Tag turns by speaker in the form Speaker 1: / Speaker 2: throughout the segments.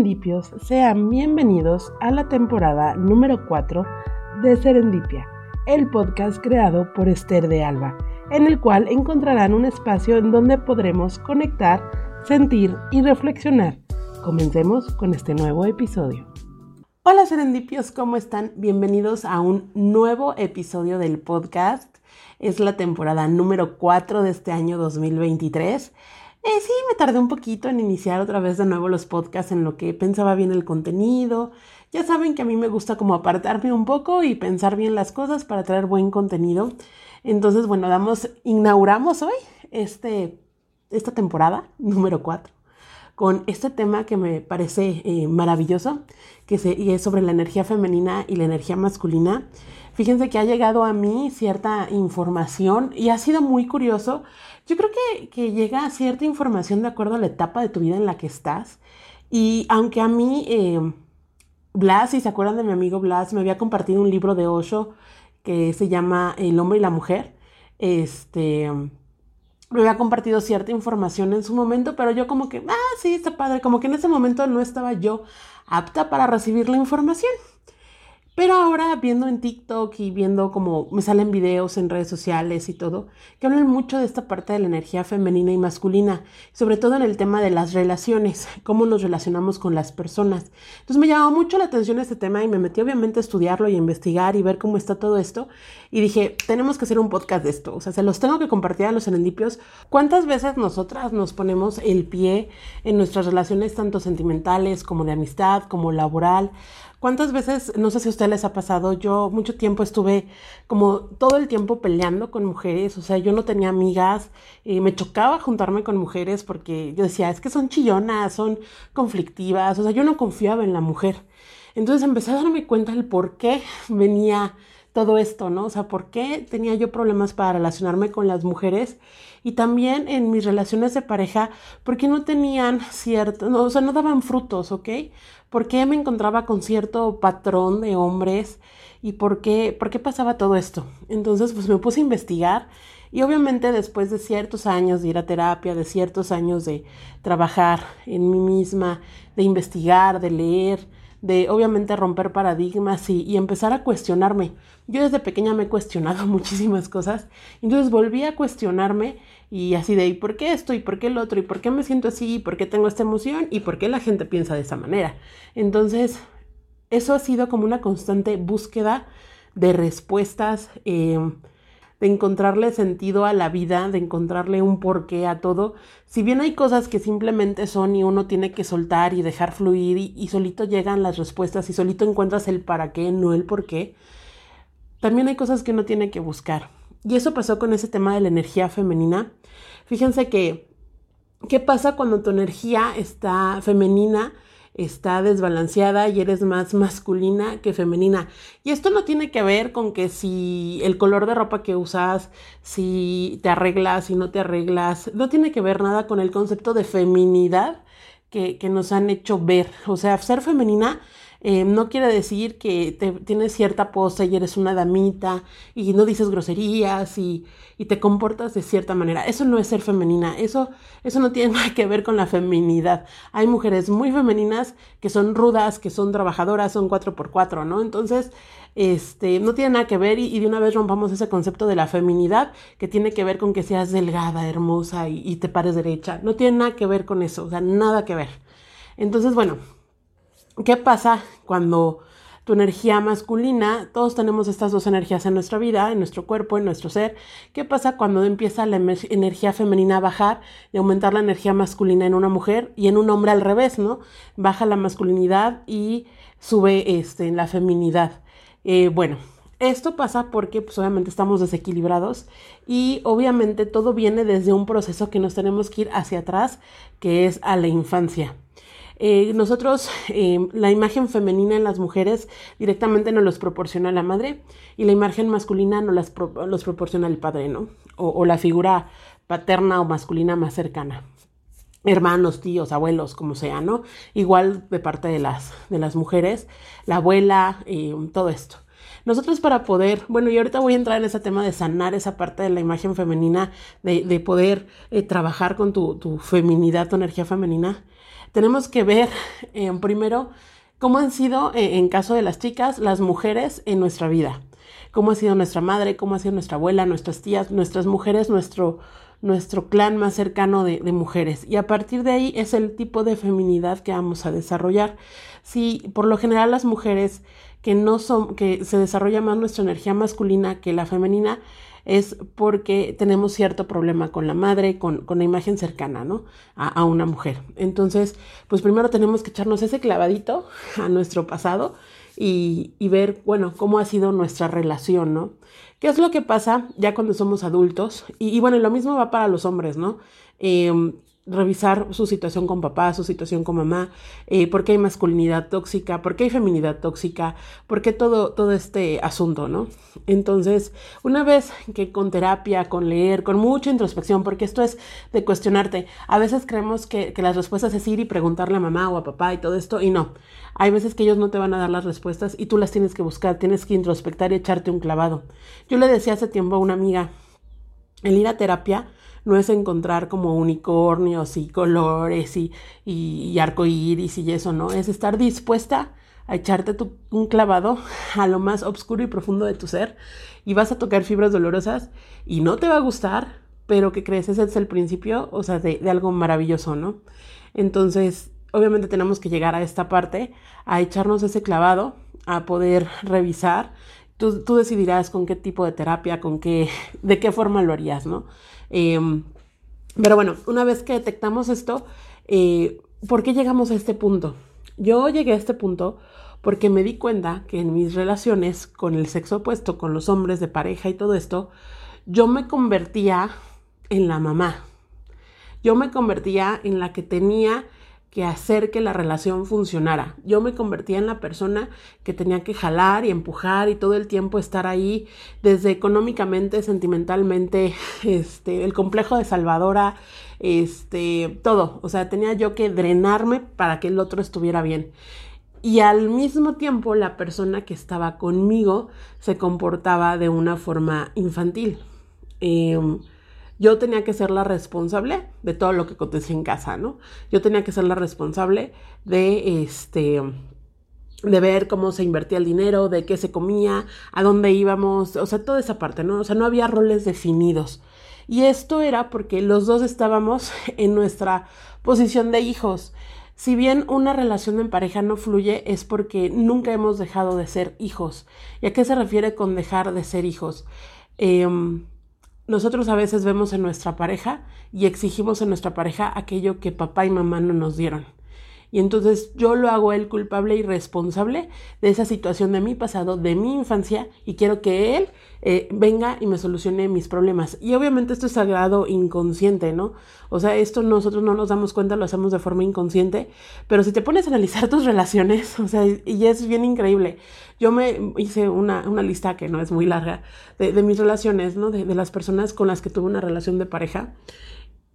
Speaker 1: serendipios, sean bienvenidos a la temporada número 4 de Serendipia, el podcast creado por Esther de Alba, en el cual encontrarán un espacio en donde podremos conectar, sentir y reflexionar. Comencemos con este nuevo episodio. Hola serendipios, ¿cómo están? Bienvenidos a un nuevo episodio del podcast. Es la temporada número 4 de este año 2023. Eh, sí, me tardé un poquito en iniciar otra vez de nuevo los podcasts en lo que pensaba bien el contenido. Ya saben que a mí me gusta como apartarme un poco y pensar bien las cosas para traer buen contenido. Entonces, bueno, damos, inauguramos hoy este, esta temporada número 4 con este tema que me parece eh, maravilloso, que se, y es sobre la energía femenina y la energía masculina. Fíjense que ha llegado a mí cierta información y ha sido muy curioso. Yo creo que, que llega cierta información de acuerdo a la etapa de tu vida en la que estás. Y aunque a mí, eh, Blas, si se acuerdan de mi amigo Blas, me había compartido un libro de Osho que se llama El hombre y la mujer. Este, me había compartido cierta información en su momento, pero yo como que, ah, sí, está padre, como que en ese momento no estaba yo apta para recibir la información. Pero ahora viendo en TikTok y viendo como me salen videos en redes sociales y todo, que hablan mucho de esta parte de la energía femenina y masculina, sobre todo en el tema de las relaciones, cómo nos relacionamos con las personas. Entonces me llamó mucho la atención este tema y me metí obviamente a estudiarlo y a investigar y ver cómo está todo esto. Y dije, tenemos que hacer un podcast de esto. O sea, se los tengo que compartir a los serendipios. ¿Cuántas veces nosotras nos ponemos el pie en nuestras relaciones tanto sentimentales como de amistad, como laboral? ¿Cuántas veces, no sé si a ustedes les ha pasado, yo mucho tiempo estuve como todo el tiempo peleando con mujeres, o sea, yo no tenía amigas, y me chocaba juntarme con mujeres porque yo decía, es que son chillonas, son conflictivas, o sea, yo no confiaba en la mujer. Entonces empecé a darme cuenta del por qué venía todo esto, ¿no? O sea, por qué tenía yo problemas para relacionarme con las mujeres y también en mis relaciones de pareja, por qué no tenían cierto, no, o sea, no daban frutos, ¿ok? por qué me encontraba con cierto patrón de hombres y por qué, por qué pasaba todo esto. Entonces, pues me puse a investigar y obviamente después de ciertos años de ir a terapia, de ciertos años de trabajar en mí misma, de investigar, de leer, de obviamente romper paradigmas y, empezar a cuestionarme. Yo desde pequeña me he cuestionado muchísimas cosas, entonces volví a cuestionarme y así de, ¿y por qué esto? ¿Y por qué el otro? ¿Y por qué me siento así? ¿Y por qué tengo esta emoción? ¿Y por qué la gente piensa de esa manera? Entonces, eso ha sido como una constante búsqueda de respuestas, eh, de encontrarle sentido a la vida, de encontrarle un porqué a todo. Si bien hay cosas que simplemente son y uno tiene que soltar y dejar fluir y, y solito llegan las respuestas y solito encuentras el para qué, no el por qué, también hay cosas que uno tiene que buscar. Y eso pasó con ese tema de la energía femenina. Fíjense que, ¿qué pasa cuando tu energía está femenina? Está desbalanceada y eres más masculina que femenina. Y esto no tiene que ver con que si el color de ropa que usas, si te arreglas, si no te arreglas, no tiene que ver nada con el concepto de feminidad que, que nos han hecho ver. O sea, ser femenina eh, no quiere decir que te, tienes cierta pose y eres una damita y no dices groserías y, y, te comportas de cierta manera. Eso no es ser femenina, eso, eso no tiene nada que ver con la feminidad. Hay mujeres muy femeninas que son rudas, que son trabajadoras, son cuatro por cuatro, ¿no? Entonces, este, no tiene nada que ver y, y, de una vez rompamos ese concepto de la feminidad que tiene que ver con que seas delgada, hermosa y, y te pares derecha. No tiene nada que ver con eso, o sea, nada que ver. Entonces, bueno, ¿Qué pasa cuando tu energía masculina, todos tenemos estas dos energías en nuestra vida, en nuestro cuerpo, en nuestro ser. ¿Qué pasa cuando empieza la energía femenina a bajar y aumentar la energía masculina en una mujer y en un hombre al revés, ¿no? Baja la masculinidad y sube este, la feminidad. Eh, bueno, esto pasa porque pues obviamente estamos desequilibrados y obviamente todo viene desde un proceso que nos tenemos que ir hacia atrás, que es a la infancia. Eh, nosotros, eh, la imagen femenina en las mujeres directamente nos los proporciona la madre y la imagen masculina nos las los proporciona el padre, ¿no? O, o, la figura paterna o masculina más cercana. Hermanos, tíos, abuelos, como sea, ¿no? Igual de parte de las, de las mujeres, la abuela, eh, todo esto. Nosotros para poder, bueno, y ahorita voy a entrar en ese tema de sanar esa parte de la imagen femenina, de, de poder trabajar con tu, tu feminidad, tu energía femenina tenemos que ver eh, primero cómo han sido, eh, en caso de las chicas, las mujeres en nuestra vida. Cómo ha sido nuestra madre, cómo ha sido nuestra abuela, nuestras tías, nuestras mujeres, nuestro, nuestro clan más cercano de, de, mujeres. Y a partir de ahí es el tipo de feminidad que vamos a desarrollar. Si por lo general las mujeres que no son, que se desarrolla más nuestra energía masculina que la femenina, es porque tenemos cierto problema con la madre, con, con la imagen cercana, ¿no? A, a, una mujer. Entonces, pues primero tenemos que echarnos ese clavadito a nuestro pasado y, y ver, bueno, cómo ha sido nuestra relación, ¿no? ¿Qué es lo que pasa ya cuando somos adultos? Y, y bueno, lo mismo va para los hombres, ¿no? Eh, revisar su situación con papá, su situación con mamá, eh, por qué hay masculinidad tóxica, por qué hay feminidad tóxica, por qué todo, todo este asunto, ¿no? Entonces, una vez que con terapia, con leer, con mucha introspección, porque esto es de cuestionarte, a veces creemos que, que las respuestas es ir y preguntarle a mamá o a papá y todo esto, y no. Hay veces que ellos no te van a dar las respuestas y tú las tienes que buscar, tienes que introspectar y echarte un clavado. Yo le decía hace tiempo a una amiga, el ir a terapia, no es encontrar como unicornios y colores y, y, y arcoíris y eso, ¿no? Es estar dispuesta a echarte tu, un clavado a lo más oscuro y profundo de tu ser y vas a tocar fibras dolorosas y no te va a gustar, pero que crees, ese es el principio, o sea, de, de algo maravilloso, ¿no? Entonces, obviamente tenemos que llegar a esta parte, a echarnos ese clavado, a poder revisar. Tú, tú decidirás con qué tipo de terapia, con qué, de qué forma lo harías, ¿no? Eh, pero bueno, una vez que detectamos esto, eh, ¿por qué llegamos a este punto? Yo llegué a este punto porque me di cuenta que en mis relaciones con el sexo opuesto, con los hombres de pareja y todo esto, yo me convertía en la mamá. Yo me convertía en la que tenía que hacer que la relación funcionara. Yo me convertía en la persona que tenía que jalar y empujar y todo el tiempo estar ahí, desde económicamente, sentimentalmente, este, el complejo de salvadora, este, todo. O sea, tenía yo que drenarme para que el otro estuviera bien. Y al mismo tiempo la persona que estaba conmigo se comportaba de una forma infantil. Eh, yo tenía que ser la responsable de todo lo que acontecía en casa, ¿no? Yo tenía que ser la responsable de este de ver cómo se invertía el dinero, de qué se comía, a dónde íbamos, o sea, toda esa parte, ¿no? O sea, no había roles definidos. Y esto era porque los dos estábamos en nuestra posición de hijos. Si bien una relación en pareja no fluye es porque nunca hemos dejado de ser hijos. ¿Y a qué se refiere con dejar de ser hijos? Eh, nosotros a veces vemos en nuestra pareja y exigimos en nuestra pareja aquello que papá y mamá no nos dieron. Y entonces yo lo hago el culpable y responsable de esa situación de mi pasado, de mi infancia, y quiero que él eh, venga y me solucione mis problemas. Y obviamente esto es sagrado inconsciente, ¿no? O sea, esto nosotros no nos damos cuenta, lo hacemos de forma inconsciente, pero si te pones a analizar tus relaciones, o sea, y es bien increíble. Yo me hice una, una lista que no es muy larga de, mis relaciones, ¿no? De las personas con las que tuve una relación de pareja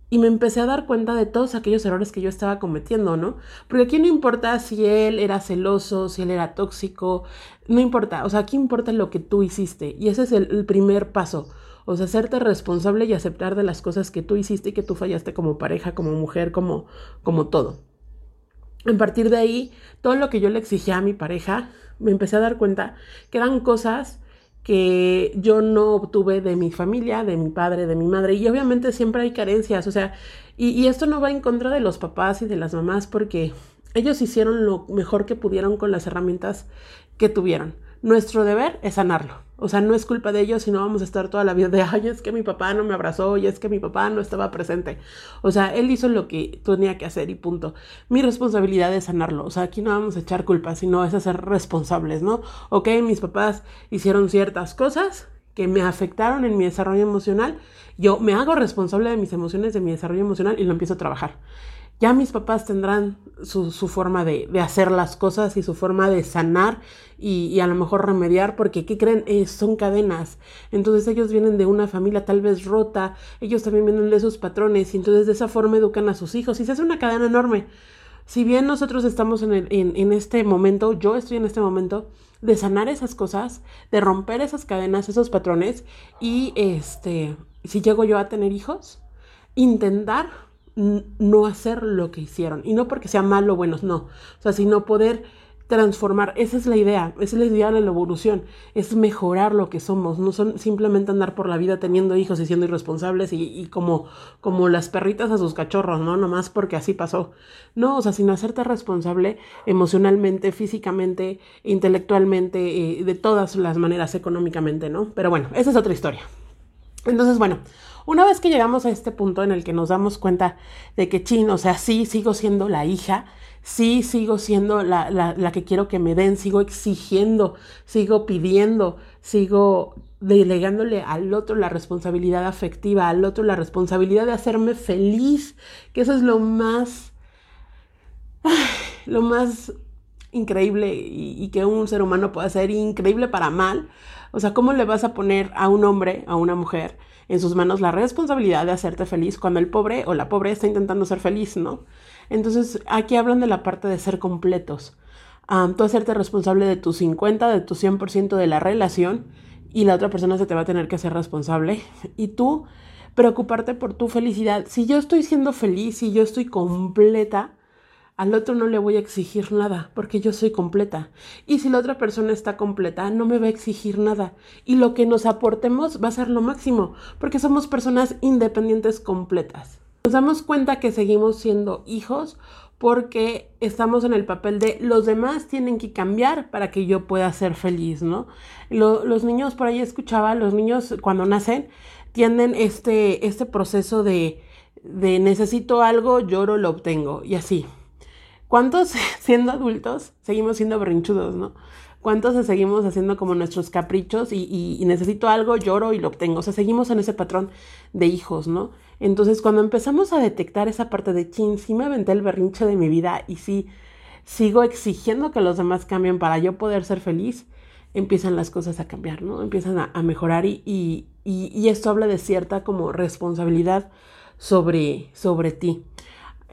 Speaker 1: y me empecé a dar cuenta de todos aquellos errores que yo estaba cometiendo, ¿no? Porque aquí no importa si él era celoso, si él era tóxico, no importa, o sea, aquí importa lo que tú hiciste y ese es el, primer paso. O sea, hacerte responsable y aceptar de las cosas que tú hiciste y que tú fallaste como pareja, como mujer, como, como todo. A partir de ahí, todo lo que yo le exigía a mi pareja, me empecé a dar cuenta que eran cosas que yo no obtuve de mi familia, de mi padre, de mi madre. Y obviamente siempre hay carencias, o sea, y, esto no va en contra de los papás y de las mamás porque ellos hicieron lo mejor que pudieron con las herramientas que tuvieron. Nuestro deber es sanarlo. O sea, no es culpa de ellos, sino vamos a estar toda la vida de, ay, es que mi papá no me abrazó y es que mi papá no estaba presente. O sea, él hizo lo que tenía que hacer y punto. Mi responsabilidad es sanarlo. O sea, aquí no vamos a echar culpa, sino es hacer responsables, ¿no? Ok, mis papás hicieron ciertas cosas que me afectaron en mi desarrollo emocional. Yo me hago responsable de mis emociones, de mi desarrollo emocional y lo empiezo a trabajar ya mis papás tendrán su, su forma de, de, hacer las cosas y su forma de sanar y, y a lo mejor remediar, porque ¿qué creen? Eh, son cadenas. Entonces ellos vienen de una familia tal vez rota, ellos también vienen de esos patrones y entonces de esa forma educan a sus hijos y se hace una cadena enorme. Si bien nosotros estamos en, en, en este momento, yo estoy en este momento de sanar esas cosas, de romper esas cadenas, esos patrones y este, si llego yo a tener hijos, intentar no hacer lo que hicieron. Y no porque sea malo o bueno, no. O sea, sino poder transformar. Esa es la idea, esa es la idea de la evolución, es mejorar lo que somos, no son simplemente andar por la vida teniendo hijos y siendo irresponsables y, como, como las perritas a sus cachorros, ¿no? Nomás porque así pasó. No, o sea, sino hacerte responsable emocionalmente, físicamente, intelectualmente, eh, de todas las maneras, económicamente, ¿no? Pero bueno, esa es otra historia. Entonces, bueno, una vez que llegamos a este punto en el que nos damos cuenta de que, chin, o sea, sí, sigo siendo la hija, sí sigo siendo la, la, la, que quiero que me den, sigo exigiendo, sigo pidiendo, sigo delegándole al otro la responsabilidad afectiva, al otro la responsabilidad de hacerme feliz, que eso es lo más, lo más increíble y, y que un ser humano puede hacer, increíble para mal. O sea, ¿cómo le vas a poner a un hombre, a una mujer, en sus manos la responsabilidad de hacerte feliz cuando el pobre o la pobre está intentando ser feliz, ¿no? Entonces, aquí hablan de la parte de ser completos. tú hacerte responsable de tu 50, de tu 100% de la relación y la otra persona se te va a tener que hacer responsable. Y tú preocuparte por tu felicidad. Si yo estoy siendo feliz, si yo estoy completa, al otro no le voy a exigir nada porque yo soy completa. Y si la otra persona está completa, no me va a exigir nada. Y lo que nos aportemos va a ser lo máximo porque somos personas independientes completas. Nos damos cuenta que seguimos siendo hijos porque estamos en el papel de los demás tienen que cambiar para que yo pueda ser feliz, ¿no? los niños, por ahí escuchaba, los niños cuando nacen tienen este, este proceso de, de necesito algo, lloro, lo obtengo y así. ¿Cuántos siendo adultos seguimos siendo berrinchudos, no? ¿Cuántos seguimos haciendo como nuestros caprichos y, necesito algo, lloro y lo obtengo? O sea, seguimos en ese patrón de hijos, ¿no? Entonces, cuando empezamos a detectar esa parte de chin, sí me aventé el berrinche de mi vida y sí sigo exigiendo que los demás cambien para yo poder ser feliz, empiezan las cosas a cambiar, ¿no? Empiezan a, mejorar y, esto habla de cierta como responsabilidad sobre, sobre ti.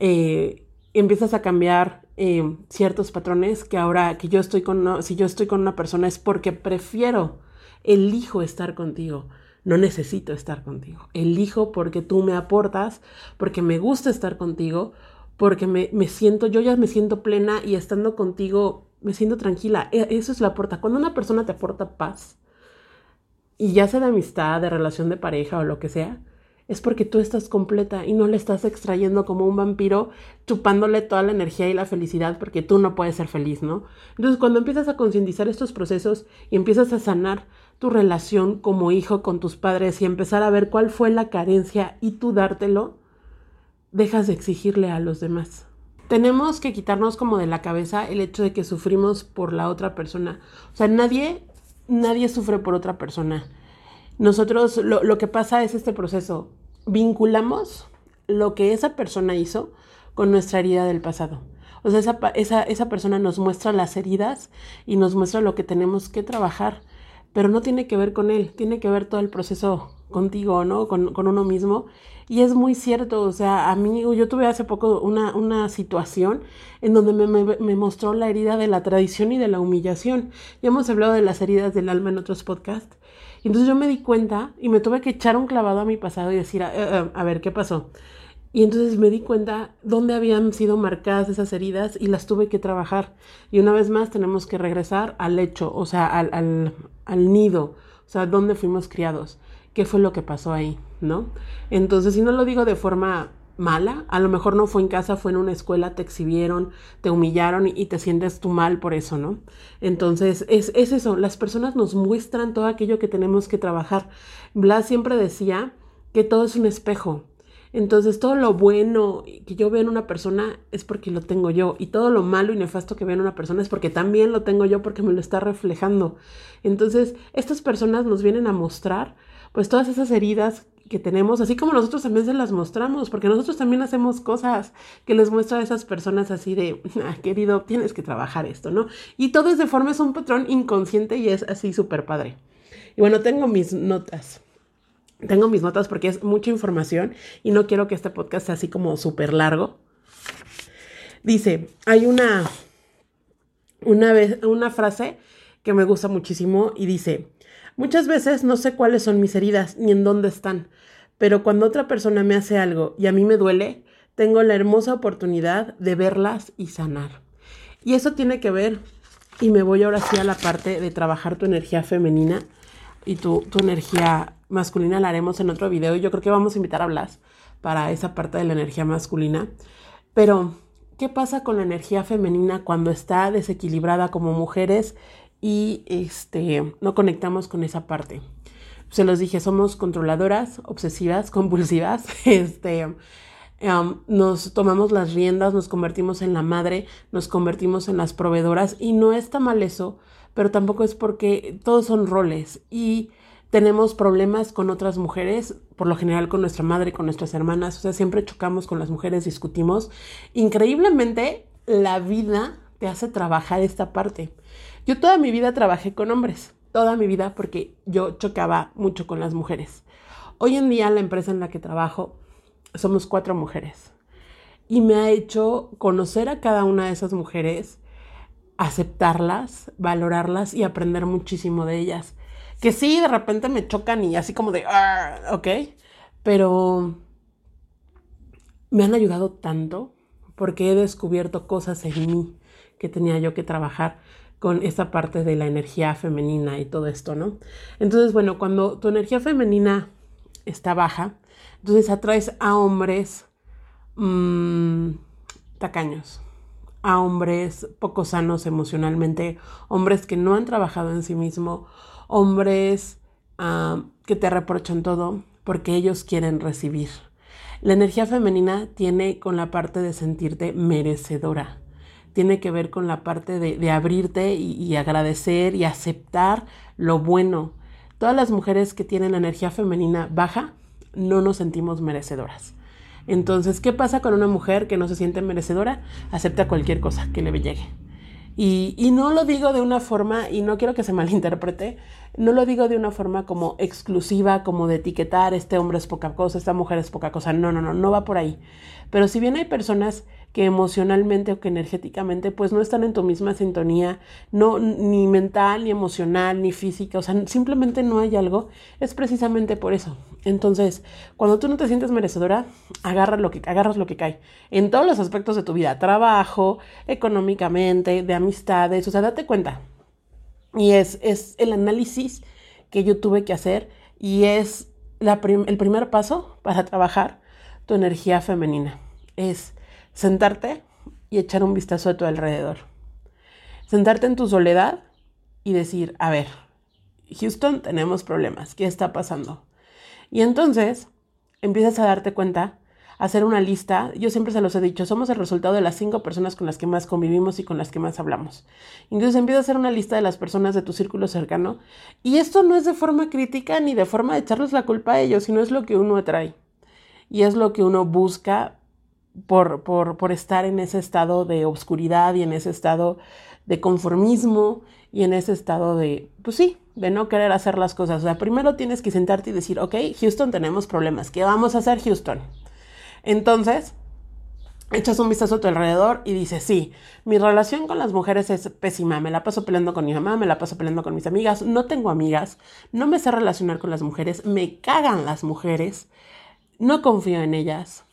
Speaker 1: Eh, empiezas a cambiar eh, ciertos patrones que ahora que yo estoy con, si yo estoy con una persona es porque prefiero, elijo estar contigo. No necesito estar contigo. Elijo porque tú me aportas, porque me gusta estar contigo, porque me, me siento, yo ya me siento plena y estando contigo me siento tranquila. E, eso es la aporta. Cuando una persona te aporta paz, y ya sea de amistad, de relación de pareja o lo que sea, es porque tú estás completa y no le estás extrayendo como un vampiro, chupándole toda la energía y la felicidad porque tú no puedes ser feliz, ¿no? Entonces, cuando empiezas a concientizar estos procesos y empiezas a sanar tu relación como hijo con tus padres y empezar a ver cuál fue la carencia y tú dártelo, dejas de exigirle a los demás. Tenemos que quitarnos como de la cabeza el hecho de que sufrimos por la otra persona. O sea, nadie, nadie sufre por otra persona nosotros lo, que pasa es este proceso. Vinculamos lo que esa persona hizo con nuestra herida del pasado. O sea, esa, esa, esa, persona nos muestra las heridas y nos muestra lo que tenemos que trabajar, pero no tiene que ver con él, tiene que ver todo el proceso contigo, ¿no? Con, con uno mismo. Y es muy cierto, o sea, a mí, yo tuve hace poco una, una situación en donde me, me, me, mostró la herida de la tradición y de la humillación. Ya hemos hablado de las heridas del alma en otros podcasts. Y entonces yo me di cuenta y me tuve que echar un clavado a mi pasado y decir, a, ver, ¿qué pasó? Y entonces me di cuenta dónde habían sido marcadas esas heridas y las tuve que trabajar. Y una vez más tenemos que regresar al hecho, o sea, al, al, al nido, o sea, dónde fuimos criados, qué fue lo que pasó ahí, ¿no? Entonces, si no lo digo de forma mala, a lo mejor no fue en casa, fue en una escuela, te exhibieron, te humillaron y, te sientes tú mal por eso, ¿no? Entonces, es, es eso, las personas nos muestran todo aquello que tenemos que trabajar. Blas siempre decía que todo es un espejo. Entonces, todo lo bueno que yo veo en una persona es porque lo tengo yo. Y todo lo malo y nefasto que veo en una persona es porque también lo tengo yo porque me lo está reflejando. Entonces, estas personas nos vienen a mostrar pues todas esas heridas que tenemos, así como nosotros también se las mostramos, porque nosotros también hacemos cosas que les muestra a esas personas así de, ah, querido, tienes que trabajar esto, ¿no? Y todo es de forma, es un patrón inconsciente y es así súper padre. Y bueno, tengo mis notas. Tengo mis notas porque es mucha información y no quiero que este podcast sea así como súper largo. Dice, hay una, una, vez, una frase que me gusta muchísimo y dice, Muchas veces no sé cuáles son mis heridas ni en dónde están, pero cuando otra persona me hace algo y a mí me duele, tengo la hermosa oportunidad de verlas y sanar. Y eso tiene que ver, y me voy ahora sí a la parte de trabajar tu energía femenina y tu, tu energía masculina, la haremos en otro video. Yo creo que vamos a invitar a Blas para esa parte de la energía masculina. Pero, ¿qué pasa con la energía femenina cuando está desequilibrada como mujeres y este, no conectamos con esa parte? Se los dije, somos controladoras, obsesivas, compulsivas, este, nos tomamos las riendas, nos convertimos en la madre, nos convertimos en las proveedoras y no está mal eso, pero tampoco es porque todos son roles y tenemos problemas con otras mujeres, por lo general con nuestra madre, con nuestras hermanas, o sea, siempre chocamos con las mujeres, discutimos. Increíblemente, la vida te hace trabajar esta parte. Yo toda mi vida trabajé con hombres, toda mi vida porque yo chocaba mucho con las mujeres. Hoy en día la empresa en la que trabajo somos cuatro mujeres y me ha hecho conocer a cada una de esas mujeres, aceptarlas, valorarlas y aprender muchísimo de ellas. Que sí, de repente me chocan y así como de, ah, ok, pero me han ayudado tanto porque he descubierto cosas en mí que tenía yo que trabajar con esa parte de la energía femenina y todo esto, ¿no? Entonces, bueno, cuando tu energía femenina está baja, entonces atraes a hombres mmm, tacaños, a hombres poco sanos emocionalmente, hombres que no han trabajado en sí mismo, hombres uh, que te reprochan todo porque ellos quieren recibir. La energía femenina tiene con la parte de sentirte merecedora, tiene que ver con la parte de, abrirte y, y agradecer y aceptar lo bueno. Todas las mujeres que tienen la energía femenina baja no nos sentimos merecedoras. Entonces, ¿qué pasa con una mujer que no se siente merecedora? Acepta cualquier cosa que le llegue. Y, y, no lo digo de una forma, y no quiero que se malinterprete, no lo digo de una forma como exclusiva, como de etiquetar, este hombre es poca cosa, esta mujer es poca cosa. No, no, no, no va por ahí. Pero si bien hay personas que emocionalmente o que energéticamente pues no están en tu misma sintonía, no ni mental, ni emocional, ni física, o sea, simplemente no hay algo, es precisamente por eso. Entonces, cuando tú no te sientes merecedora, agarra lo que, agarras lo que cae, en todos los aspectos de tu vida, trabajo, económicamente, de amistades, o sea, date cuenta. Y es, es el análisis que yo tuve que hacer y es la el primer paso para trabajar tu energía femenina. Es sentarte y echar un vistazo a tu alrededor. Sentarte en tu soledad y decir, a ver, Houston, tenemos problemas, ¿qué está pasando? Y entonces empiezas a darte cuenta, a hacer una lista. Yo siempre se los he dicho, somos el resultado de las cinco personas con las que más convivimos y con las que más hablamos. Entonces empieza a hacer una lista de las personas de tu círculo cercano. Y esto no es de forma crítica ni de forma de echarles la culpa a ellos, sino es lo que uno atrae. Y es lo que uno busca por, por, por estar en ese estado de obscuridad y en ese estado de conformismo y en ese estado de, pues sí, de no querer hacer las cosas. O sea, primero tienes que sentarte y decir, ok, Houston, tenemos problemas. ¿Qué vamos a hacer, Houston? Entonces, echas un vistazo a tu alrededor y dices, sí, mi relación con las mujeres es pésima. Me la paso peleando con mi mamá, me la paso peleando con mis amigas. No tengo amigas, no me sé relacionar con las mujeres, me cagan las mujeres, no confío en ellas.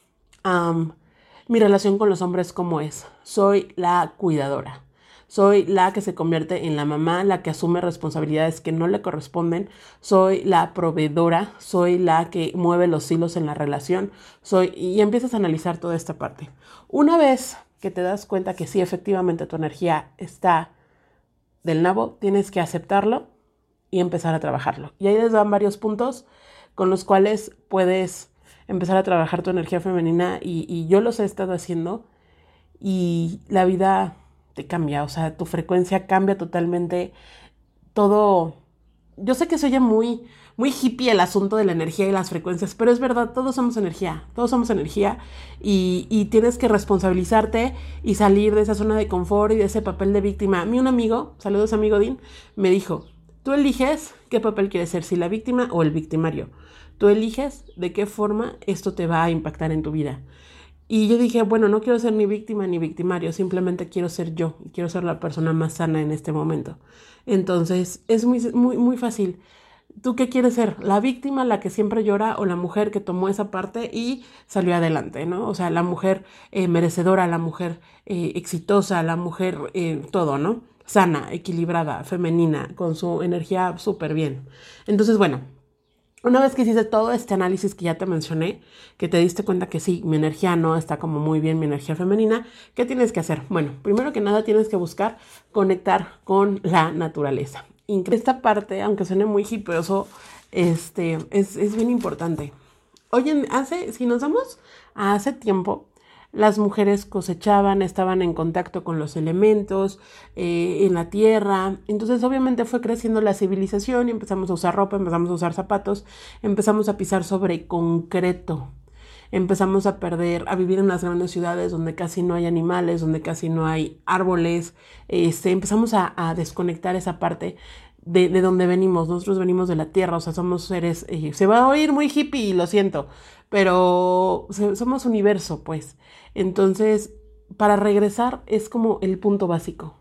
Speaker 1: Mi relación con los hombres, ¿cómo es? Soy la cuidadora. Soy la que se convierte en la mamá, la que asume responsabilidades que no le corresponden. Soy la proveedora, soy la que mueve los hilos en la relación. Soy y empiezas a analizar toda esta parte. Una vez que te das cuenta que sí, efectivamente tu energía está del nabo, tienes que aceptarlo y empezar a trabajarlo. Y ahí les dan varios puntos con los cuales puedes empezar a trabajar tu energía femenina y, yo los he estado haciendo y la vida te cambia, o sea, tu frecuencia cambia totalmente, todo, yo sé que se oye muy, muy hippie el asunto de la energía y las frecuencias, pero es verdad, todos somos energía, todos somos energía y, y, tienes que responsabilizarte y salir de esa zona de confort y de ese papel de víctima. A mí un amigo, saludos amigo Dean, me dijo, tú eliges qué papel quieres ser, si la víctima o el victimario. Tú eliges de qué forma esto te va a impactar en tu vida. Y yo dije, bueno, no quiero ser ni víctima ni victimario, simplemente quiero ser yo, quiero ser la persona más sana en este momento. Entonces, es muy, muy, muy fácil. ¿Tú qué quieres ser? ¿La víctima, la que siempre llora o la mujer que tomó esa parte y salió adelante, ¿no? O sea, la mujer eh, merecedora, la mujer eh, exitosa, la mujer eh, todo, ¿no? Sana, equilibrada, femenina, con su energía súper bien. Entonces, bueno, una vez que hiciste todo este análisis que ya te mencioné, que te diste cuenta que sí, mi energía no está como muy bien, mi energía femenina, ¿qué tienes que hacer? Bueno, primero que nada tienes que buscar conectar con la naturaleza. Esta parte, aunque suene muy hippioso, este, es, es bien importante. Oye, hace, si nos vamos a hace tiempo, las mujeres cosechaban, estaban en contacto con los elementos, eh, en la tierra. Entonces obviamente fue creciendo la civilización y empezamos a usar ropa, empezamos a usar zapatos, empezamos a pisar sobre concreto. Empezamos a perder, a vivir en las grandes ciudades donde casi no hay animales, donde casi no hay árboles. Este, empezamos a, desconectar esa parte de, de, donde venimos. Nosotros venimos de la tierra, o sea, somos seres. Eh, se va a oír muy hippie, lo siento, pero somos universo, pues. Entonces, para regresar es como el punto básico.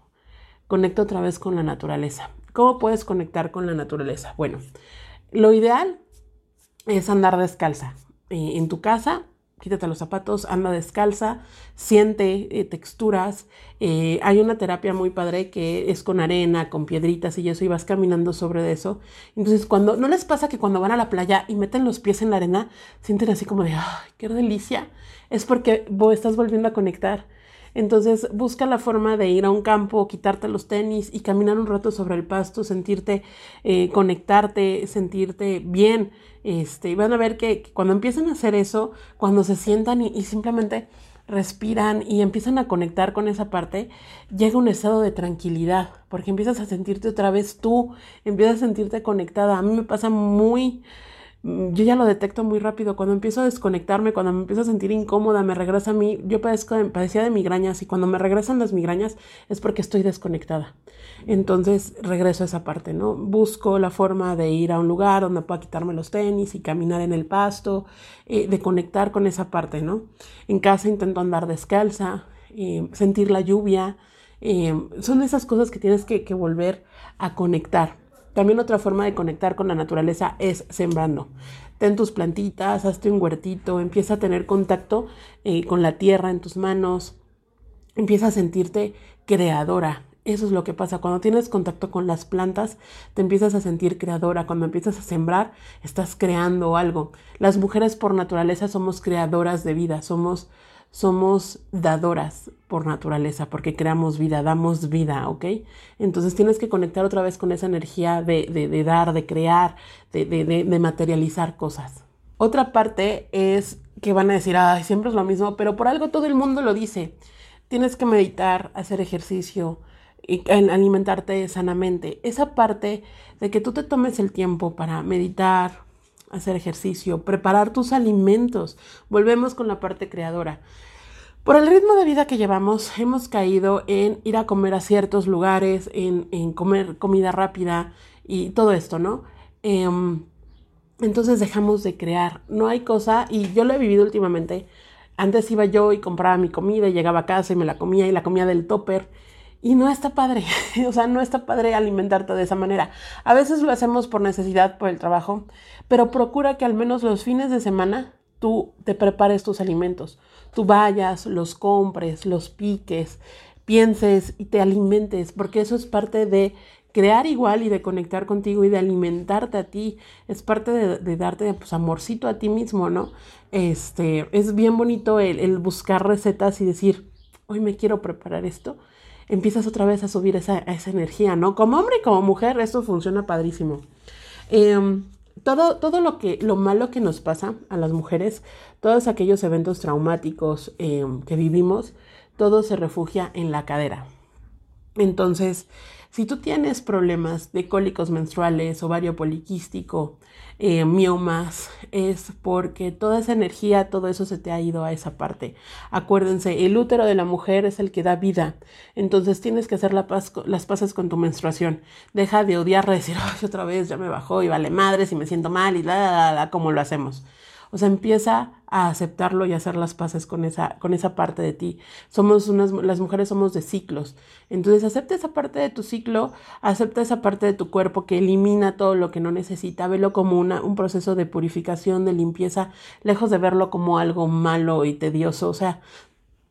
Speaker 1: Conecta otra vez con la naturaleza. ¿Cómo puedes conectar con la naturaleza? Bueno, lo ideal es andar descalza. Eh, en tu casa quítate los zapatos, anda descalza, siente eh, texturas. Eh, hay una terapia muy padre que es con arena, con piedritas y eso, y vas caminando sobre eso. Entonces, cuando, ¿no les pasa que cuando van a la playa y meten los pies en la arena, sienten así como de, ¡ay, qué delicia! Es porque vos estás volviendo a conectar. Entonces busca la forma de ir a un campo, quitarte los tenis y caminar un rato sobre el pasto, sentirte, eh, conectarte, sentirte bien. Este, y van a ver que, cuando empiezan a hacer eso, cuando se sientan y, simplemente respiran y empiezan a conectar con esa parte, llega un estado de tranquilidad, porque empiezas a sentirte otra vez tú, empiezas a sentirte conectada. A mí me pasa muy, yo ya lo detecto muy rápido. Cuando empiezo a desconectarme, cuando me empiezo a sentir incómoda, me regresa a mí. Yo padezco, padecía de migrañas y cuando me regresan las migrañas es porque estoy desconectada. Entonces regreso a esa parte, ¿no? Busco la forma de ir a un lugar donde pueda quitarme los tenis y caminar en el pasto, eh, de conectar con esa parte, ¿no? En casa intento andar descalza, eh, sentir la lluvia. Eh, son esas cosas que tienes que volver a conectar. También otra forma de conectar con la naturaleza es sembrando. Ten tus plantitas, hazte un huertito, empieza a tener contacto eh, con la tierra en tus manos, empieza a sentirte creadora. Eso es lo que pasa. Cuando tienes contacto con las plantas, te empiezas a sentir creadora. Cuando empiezas a sembrar, estás creando algo. Las mujeres por naturaleza somos creadoras de vida, somos somos dadoras por naturaleza, porque creamos vida, damos vida, ¿ok? Entonces tienes que conectar otra vez con esa energía de, dar, de crear, de, de, materializar cosas. Otra parte es que van a decir, ay, siempre es lo mismo, pero por algo todo el mundo lo dice. Tienes que meditar, hacer ejercicio, y alimentarte sanamente. Esa parte de que tú te tomes el tiempo para meditar, hacer ejercicio, preparar tus alimentos. Volvemos con la parte creadora. Por el ritmo de vida que llevamos, hemos caído en ir a comer a ciertos lugares, en, comer comida rápida y todo esto, ¿no? Em, entonces dejamos de crear. No hay cosa, y yo lo he vivido últimamente. Antes iba yo y compraba mi comida y llegaba a casa y me la comía y la comía del topper. Y no está padre, o sea, no está padre alimentarte de esa manera. A veces lo hacemos por necesidad, por el trabajo, pero procura que al menos los fines de semana tú te prepares tus alimentos. Tú vayas, los compres, los piques, pienses y te alimentes, porque eso es parte de crear igual y de conectar contigo y de alimentarte a ti. Es parte de, darte pues, amorcito a ti mismo, ¿no? Este, es bien bonito el, el buscar recetas y decir, hoy me quiero preparar esto empiezas otra vez a subir esa, esa energía, ¿no? Como hombre y como mujer, esto funciona padrísimo. Em, todo, todo lo que, lo malo que nos pasa a las mujeres, todos aquellos eventos traumáticos em, que vivimos, todo se refugia en la cadera. Entonces, si tú tienes problemas de cólicos menstruales, ovario poliquístico, eh, miomas, es porque toda esa energía, todo eso se te ha ido a esa parte. Acuérdense, el útero de la mujer es el que da vida. Entonces tienes que hacer las paces con tu menstruación. Deja de odiar, de decir, ay, otra vez ya me bajó y vale madres y me siento mal y la, la, la, como lo hacemos. O sea, empieza a aceptarlo y hacer las paces con esa, con esa parte de ti. Somos unas, las mujeres somos de ciclos. Entonces, acepta esa parte de tu ciclo, acepta esa parte de tu cuerpo que elimina todo lo que no necesita, velo como una, un proceso de purificación, de limpieza, lejos de verlo como algo malo y tedioso. O sea,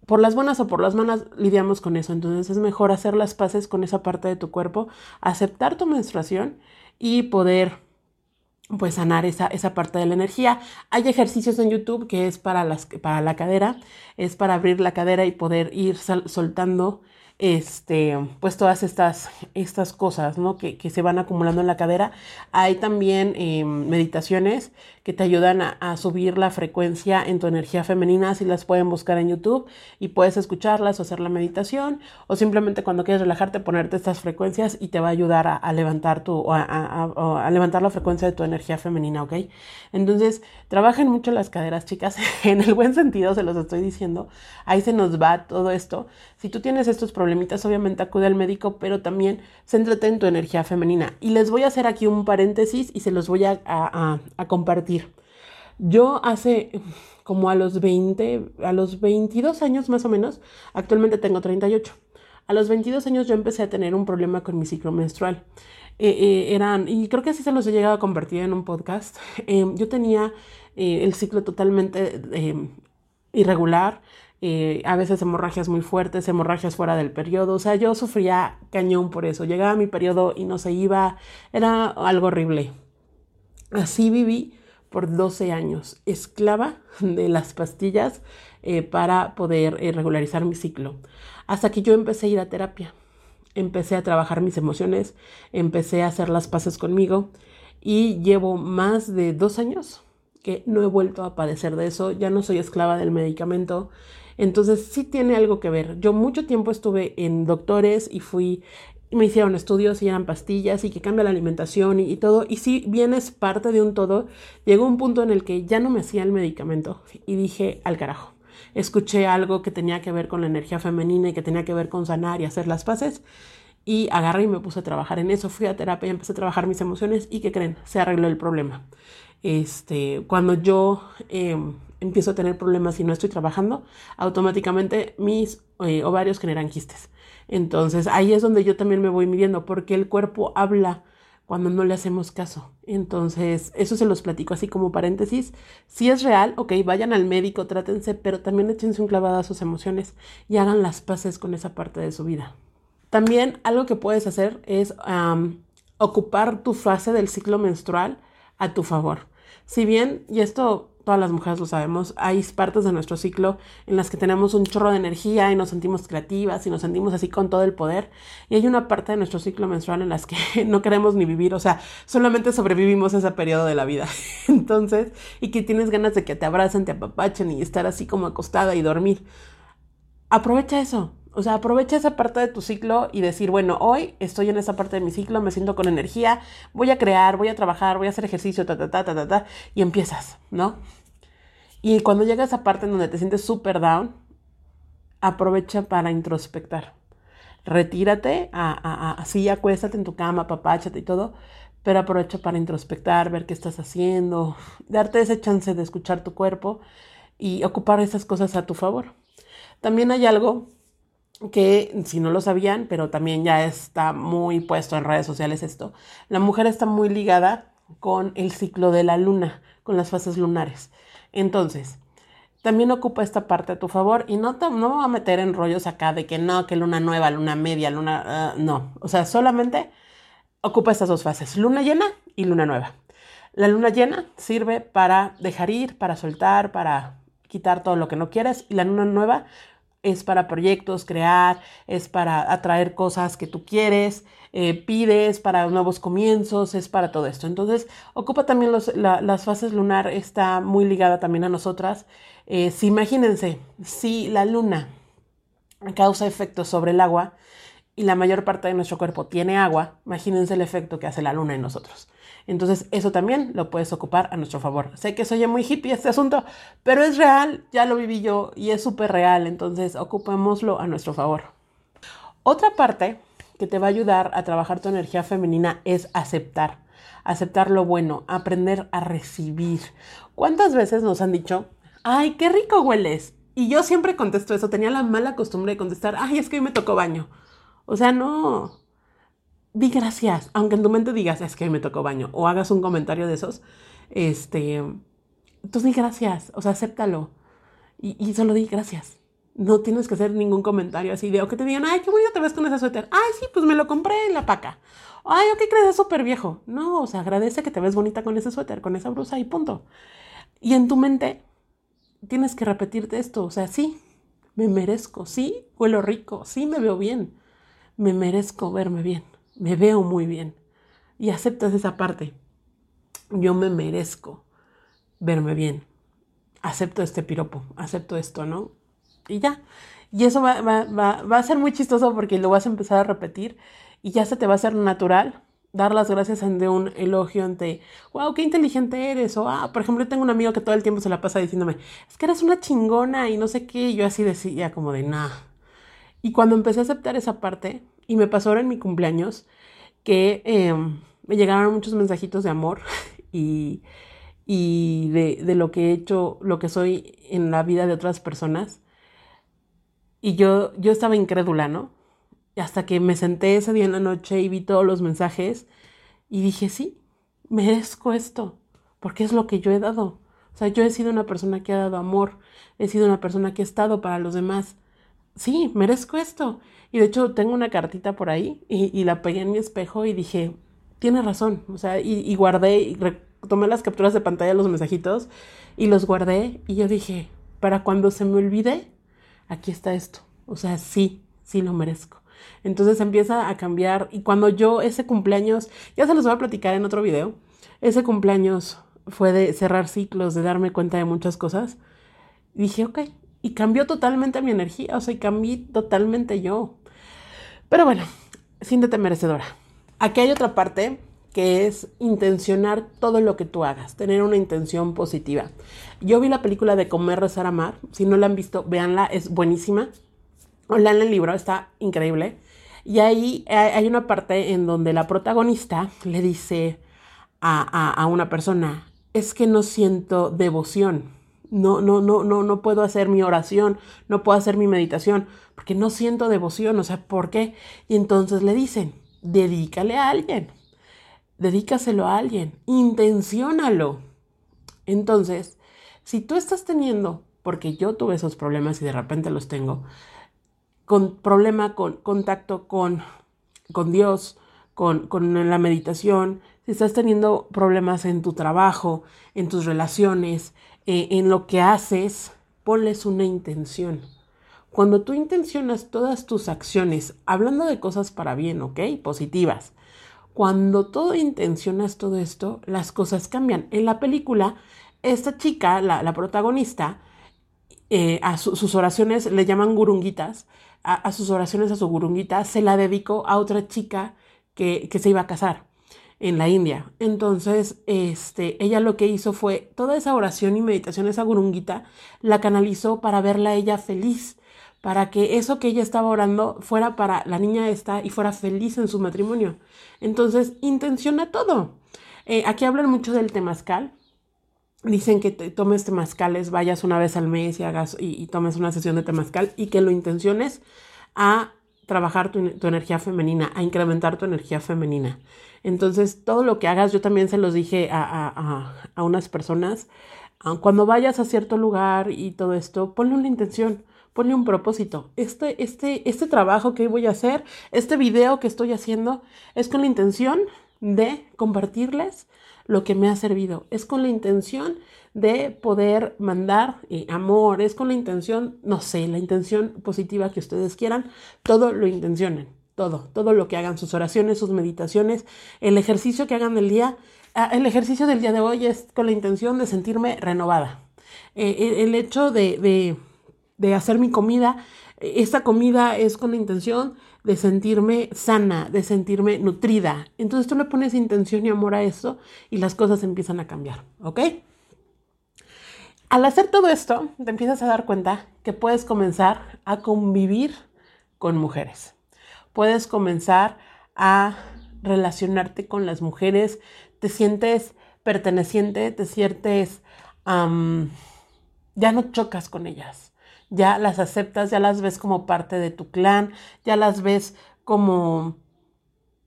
Speaker 1: por las buenas o por las malas lidiamos con eso. Entonces es mejor hacer las paces con esa parte de tu cuerpo, aceptar tu menstruación y poder pues sanar esa, esa parte de la energía. Hay ejercicios en YouTube que es para, las, para la cadera, es para abrir la cadera y poder ir soltando este, pues todas estas, estas cosas, ¿no? Que, que, se van acumulando en la cadera. Hay también eh, meditaciones que te ayudan a, subir la frecuencia en tu energía femenina, si las pueden buscar en YouTube y puedes escucharlas o hacer la meditación o simplemente cuando quieres relajarte ponerte estas frecuencias y te va a ayudar a, levantar tu, a, a, levantar la frecuencia de tu energía femenina, ¿ok? Entonces, trabajen mucho las caderas, chicas, en el buen sentido se los estoy diciendo, ahí se nos va todo esto. Si tú tienes estos problemitas, obviamente acude al médico, pero también céntrate en tu energía femenina. Y les voy a hacer aquí un paréntesis y se los voy a compartir yo hace como a los 20, a los 22 años más o menos, actualmente tengo 38. A los 22 años yo empecé a tener un problema con mi ciclo menstrual. Eh, eh, eran, y creo que así se los he llegado a convertir en un podcast. Em, yo tenía eh, el ciclo totalmente em, irregular, a veces hemorragias muy fuertes, hemorragias fuera del periodo. O sea, yo sufría cañón por eso. Llegaba mi periodo y no se iba. Era algo horrible. Así viví por 12 años, esclava de las pastillas eh, para poder eh, regularizar mi ciclo. Hasta que yo empecé a ir a terapia, empecé a trabajar mis emociones, empecé a hacer las paces conmigo y llevo más de dos años que no he vuelto a padecer de eso, ya no soy esclava del medicamento. Entonces sí tiene algo que ver. Yo mucho tiempo estuve en doctores y fui me hicieron estudios y eran pastillas y que cambia la alimentación y, todo. Y si bien es parte de un todo, llegó un punto en el que ya no me hacía el medicamento y dije al carajo. Escuché algo que tenía que ver con la energía femenina y que tenía que ver con sanar y hacer las paces. Y agarré y me puse a trabajar en eso. Fui a terapia empecé a trabajar mis emociones. ¿Y qué creen? Se arregló el problema. Este, cuando yo em, empiezo a tener problemas y no estoy trabajando, automáticamente mis eh, ovarios generan quistes. Entonces ahí es donde yo también me voy midiendo, porque el cuerpo habla cuando no le hacemos caso. Entonces, eso se los platico así como paréntesis. Si es real, ok, vayan al médico, trátense, pero también échense un clavado a sus emociones y hagan las paces con esa parte de su vida. También algo que puedes hacer es ocupar tu fase del ciclo menstrual a tu favor. Si bien, y esto todas las mujeres lo sabemos, hay partes de nuestro ciclo en las que tenemos un chorro de energía y nos sentimos creativas y nos sentimos así con todo el poder. Y hay una parte de nuestro ciclo menstrual en las que no queremos ni vivir, o sea, solamente sobrevivimos ese periodo de la vida. Entonces, y que tienes ganas de que te abracen, te apapachen y estar así como acostada y dormir. Aprovecha eso. O sea, aprovecha esa parte de tu ciclo y decir, bueno, hoy estoy en esa parte de mi ciclo, me siento con energía, voy a crear, voy a trabajar, voy a hacer ejercicio, ta, ta, ta, ta, ta, ta, y empiezas, ¿no? Y cuando llega a esa parte en donde te sientes súper down, aprovecha para introspectar. Retírate, así acuéstate en tu cama, papáchate y todo, pero aprovecha para introspectar, ver qué estás haciendo, darte ese chance de escuchar tu cuerpo y ocupar esas cosas a tu favor. También hay algo que si no lo sabían, pero también ya está muy puesto en redes sociales esto, la mujer está muy ligada con el ciclo de la luna, con las fases lunares. Entonces, también ocupa esta parte a tu favor y no, te, no me voy a meter en rollos acá de que no, que luna nueva, luna media, luna... Ah, no, o sea, solamente ocupa estas dos fases, luna llena y luna nueva. La luna llena sirve para dejar ir, para soltar, para quitar todo lo que no quieres y la luna nueva es para proyectos, crear, es para atraer cosas que tú quieres, eh, pides para nuevos comienzos, es para todo esto. Entonces, ocupa también las fases lunar, está muy ligada también a nosotras. Eh, si imagínense, si la luna causa efectos sobre el agua y la mayor parte de nuestro cuerpo tiene agua, imagínense el efecto que hace la luna en nosotros. Entonces, eso también lo puedes ocupar a nuestro favor. Sé que soy muy hippie este asunto, pero es real, ya lo viví yo y es súper real, entonces ocupémoslo a nuestro favor. Otra parte que te va a ayudar a trabajar tu energía femenina es aceptar. aceptar lo bueno, aprender a recibir. ¿Cuántas veces nos han dicho, ay, qué rico hueles? Y yo siempre contesto eso, tenía la mala costumbre de contestar, ay, es que hoy me tocó baño. O sea, no, di gracias, aunque en tu mente digas, es que me tocó baño, o hagas un comentario de esos, este, entonces di gracias, o sea, acéptalo. Y, y solo di gracias. No tienes que hacer ningún comentario así de, o que te digan, ay, qué bonito te ves con ese suéter. Ay, sí, pues me lo compré en la paca. Ay, ¿o qué crees? Es súper viejo. No, o sea, agradece que te ves bonita con ese suéter, con esa blusa y punto. Y en tu mente tienes que repetirte esto. O sea, sí, me merezco. Sí, huelo rico. Sí, me veo bien. Me merezco verme bien. Me veo muy bien. Y aceptas esa parte. Yo me merezco verme bien. Acepto este piropo. Acepto esto, ¿no? y ya. Y eso va, va, va, va, a ser muy chistoso porque lo vas a empezar a repetir y ya se te va a hacer natural dar las gracias ante un elogio, ante, wow, qué inteligente eres. O, ah, por ejemplo, tengo un amigo que todo el tiempo se la pasa diciéndome, es que eres una chingona y no sé qué. Y yo así decía como de, nah. Y cuando empecé a aceptar esa parte, y me pasó ahora en mi cumpleaños, que eh, me llegaron muchos mensajitos de amor y, y de, de lo que he hecho, lo que soy en la vida de otras personas. Y yo, yo estaba incrédula, ¿no? Hasta que me senté ese día en la noche y vi todos los mensajes y dije, sí, merezco esto, porque es lo que yo he dado. O sea, yo he sido una persona que ha dado amor, he sido una persona que ha estado para los demás. Sí, merezco esto. Y de hecho tengo una cartita por ahí y, la pegué en mi espejo y dije, tiene razón. O sea, y, y guardé, y tomé las capturas de pantalla, los mensajitos y los guardé y yo dije, para cuando se me olvide, aquí está esto. O sea, sí, sí lo merezco. Entonces empieza a cambiar y cuando yo ese cumpleaños, ya se los voy a platicar en otro video, ese cumpleaños fue de cerrar ciclos, de darme cuenta de muchas cosas, dije, ok, y cambió totalmente mi energía, o sea, y cambié totalmente yo. Pero bueno, siéntete merecedora. Aquí hay otra parte que es intencionar todo lo que tú hagas, tener una intención positiva. Yo vi la película de Comer, Rezar, Amar. Si no la han visto, véanla, es buenísima. O lean el libro, está increíble. Y ahí hay una parte en donde la protagonista le dice a, a, una persona, es que no siento devoción. No, no, no, no, no puedo hacer mi oración, no puedo hacer mi meditación, porque no siento devoción, o sea, ¿por qué? Y entonces le dicen, dedícale a alguien dedícaselo a alguien, intenciónalo. Entonces, si tú estás teniendo, porque yo tuve esos problemas y de repente los tengo, con problema con contacto con, con Dios, con, con la meditación, si estás teniendo problemas en tu trabajo, en tus relaciones, eh, en lo que haces, ponles una intención. Cuando tú intencionas todas tus acciones, hablando de cosas para bien, ¿ok? Positivas, cuando todo intencionas todo esto, las cosas cambian. En la película, esta chica, la, protagonista, eh, a sus oraciones le llaman gurunguitas, a, sus oraciones, a su gurunguita, se la dedicó a otra chica que se iba a casar en la India. Entonces, este, ella lo que hizo fue toda esa oración y meditación, esa gurunguita, la canalizó para verla ella feliz para que eso que ella estaba orando fuera para la niña esta y fuera feliz en su matrimonio. Entonces, intenciona todo. Eh, aquí hablan mucho del temazcal. Dicen que te tomes temazcales, vayas una vez al mes y hagas y, tomes una sesión de temazcal y que lo intenciones a trabajar tu, energía femenina, a incrementar tu energía femenina. Entonces, todo lo que hagas, yo también se los dije a, a, a unas personas, ah, cuando vayas a cierto lugar y todo esto, ponle una intención ponle un propósito. Este, este, este trabajo que voy a hacer, este video que estoy haciendo, es con la intención de compartirles lo que me ha servido. Es con la intención de poder mandar eh, amor, es con la intención, no sé, la intención positiva que ustedes quieran, todo lo intencionen, todo, todo lo que hagan, sus oraciones, sus meditaciones, el ejercicio que hagan del día. Ah, el ejercicio del día de hoy es con la intención de sentirme renovada. Eh, el, hecho de de hacer mi comida, esta comida es con la intención de sentirme sana, de sentirme nutrida. Entonces tú le pones intención y amor a eso y las cosas empiezan a cambiar, ¿ok? Al hacer todo esto, te empiezas a dar cuenta que puedes comenzar a convivir con mujeres. Puedes comenzar a relacionarte con las mujeres, te sientes perteneciente, te sientes, ya no chocas con ellas, ya las aceptas, ya las ves como parte de tu clan, ya las ves como,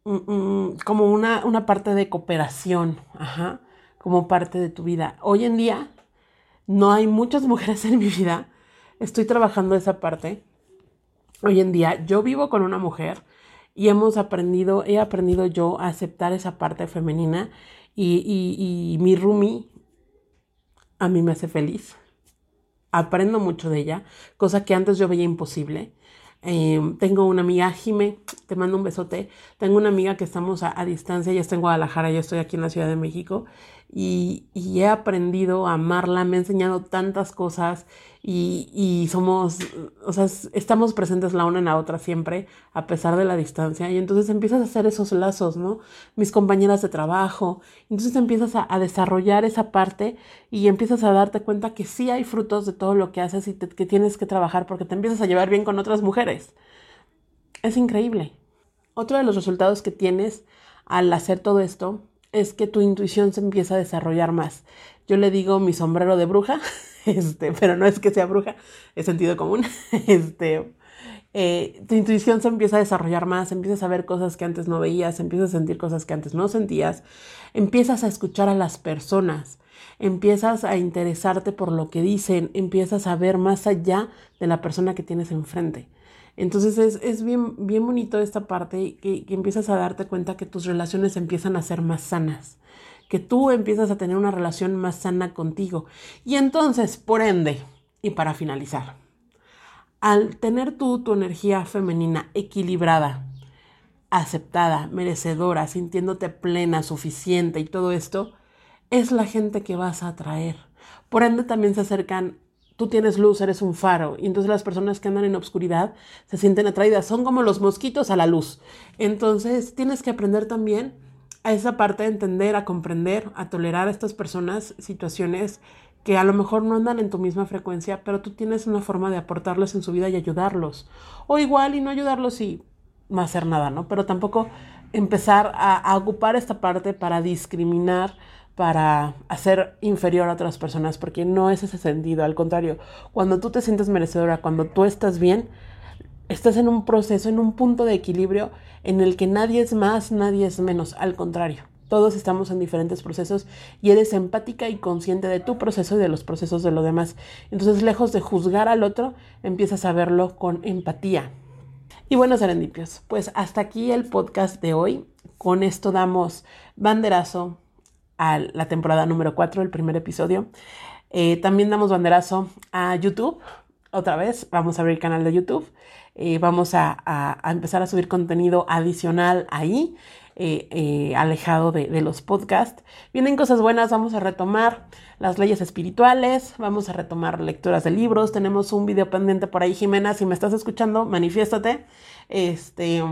Speaker 1: mm, mm, como una, una parte de cooperación, ajá, como parte de tu vida. Hoy en día no hay muchas mujeres en mi vida, estoy trabajando esa parte. Hoy en día yo vivo con una mujer y hemos aprendido, he aprendido yo a aceptar esa parte femenina y, y, mi Rumi a mí me hace feliz. Aprendo mucho de ella, cosa que antes yo veía imposible. Em, tengo una amiga, Jime, te mando un besote. Tengo una amiga que estamos a, a, distancia, ella está en Guadalajara, yo estoy aquí en la Ciudad de México y, he aprendido a amarla, me ha enseñado tantas cosas y, somos, o sea, estamos presentes la una en la otra siempre, a pesar de la distancia, y entonces empiezas a hacer esos lazos, ¿no? Mis compañeras de trabajo, entonces empiezas a, desarrollar esa parte y empiezas a darte cuenta que sí hay frutos de todo lo que haces y que tienes que trabajar porque te empiezas a llevar bien con otras mujeres. Es increíble. Otro de los resultados que tienes al hacer todo esto es que tu intuición se empieza a desarrollar más. Yo le digo mi sombrero de bruja, este, pero no es que sea bruja, es sentido común. Este, eh, tu intuición se empieza a desarrollar más, empiezas a ver cosas que antes no veías, empiezas a sentir cosas que antes no sentías, empiezas a escuchar a las personas, empiezas a interesarte por lo que dicen, empiezas a ver más allá de la persona que tienes enfrente. Entonces es, es bien, bien bonito esta parte que, que empiezas a darte cuenta que tus relaciones empiezan a ser más sanas, que tú empiezas a tener una relación más sana contigo. Y entonces, por ende, y para finalizar, al tener tú tu energía femenina equilibrada, aceptada, merecedora, sintiéndote plena, suficiente y todo esto, es la gente que vas a atraer. Por ende también se acercan tú tienes luz, eres un faro. Y entonces las personas que andan en obscuridad se sienten atraídas. Son como los mosquitos a la luz. Entonces tienes que aprender también a esa parte de entender, a comprender, a tolerar a estas personas, situaciones que a lo mejor no andan en tu misma frecuencia, pero tú tienes una forma de aportarles en su vida y ayudarlos. O igual y no ayudarlos y no hacer nada, ¿no? Pero tampoco empezar a, a ocupar esta parte para discriminar para hacer inferior a otras personas, porque no es ese sentido, al contrario, cuando tú te sientes merecedora, cuando tú estás bien, estás en un proceso, en un punto de equilibrio en el que nadie es más, nadie es menos, al contrario. Todos estamos en diferentes procesos y eres empática y consciente de tu proceso y de los procesos de los demás. Entonces, lejos de juzgar al otro, empiezas a verlo con empatía. Y bueno, serendipios, pues hasta aquí el podcast de hoy. Con esto damos banderazo a la temporada número 4, el primer episodio. Eh, también damos banderazo a YouTube. Otra vez, vamos a abrir el canal de YouTube. Eh, vamos a, empezar a subir contenido adicional ahí, eh, alejado de, de, los podcasts. Vienen cosas buenas, vamos a retomar las leyes espirituales, vamos a retomar lecturas de libros. Tenemos un video pendiente por ahí, Jimena, si me estás escuchando, manifiéstate. Este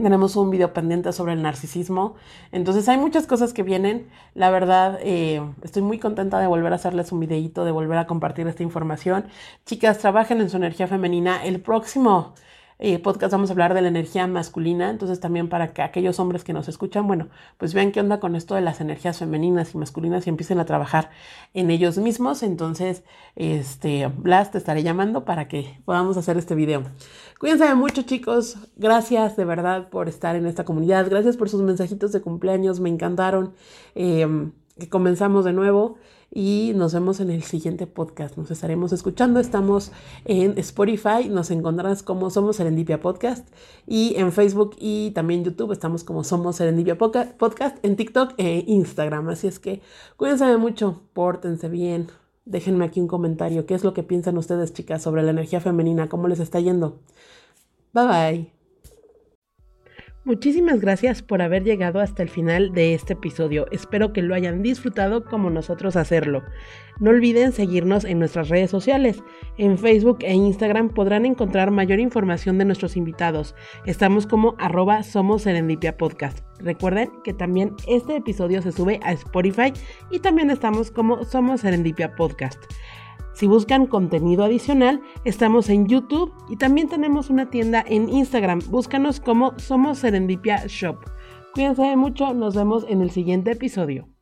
Speaker 1: tenemos un video pendiente sobre el narcisismo. Entonces hay muchas cosas que vienen. La verdad, eh, estoy muy contenta de volver a hacerles un videito, de volver a compartir esta información. Chicas, trabajen en su energía femenina. El próximo eh, podcast vamos a hablar de la energía masculina, entonces también para que aquellos hombres que nos escuchan, bueno, pues vean qué onda con esto de las energías femeninas y masculinas y empiecen a trabajar en ellos mismos. Entonces, este, Blas, te estaré llamando para que podamos hacer este video. Cuídense mucho, chicos. Gracias de verdad por estar en esta comunidad. Gracias por sus mensajitos de cumpleaños, me encantaron. Eh, que comenzamos de nuevo y nos vemos en el siguiente podcast. Nos estaremos escuchando. Estamos en Spotify, nos encontrarás como Somos Serendipia Podcast y en Facebook y también YouTube estamos como Somos Serendipia Podcast, en TikTok e Instagram. Así es que cuídense mucho, pórtense bien. Déjenme aquí un comentario. ¿Qué es lo que piensan ustedes, chicas, sobre la energía femenina? ¿Cómo les está yendo? Bye bye. Muchísimas gracias por haber llegado hasta el final de este episodio. Espero que lo hayan disfrutado como nosotros hacerlo. No olviden seguirnos en nuestras redes sociales. En Facebook e Instagram podrán encontrar mayor información de nuestros invitados. Estamos como arroba somos Serendipia Podcast. Recuerden que también este episodio se sube a Spotify y también estamos como Somos Serendipia Podcast. Si buscan contenido adicional, estamos en YouTube y también tenemos una tienda en Instagram. Búscanos como Somos Serendipia Shop. Cuídense mucho, nos vemos en el siguiente episodio.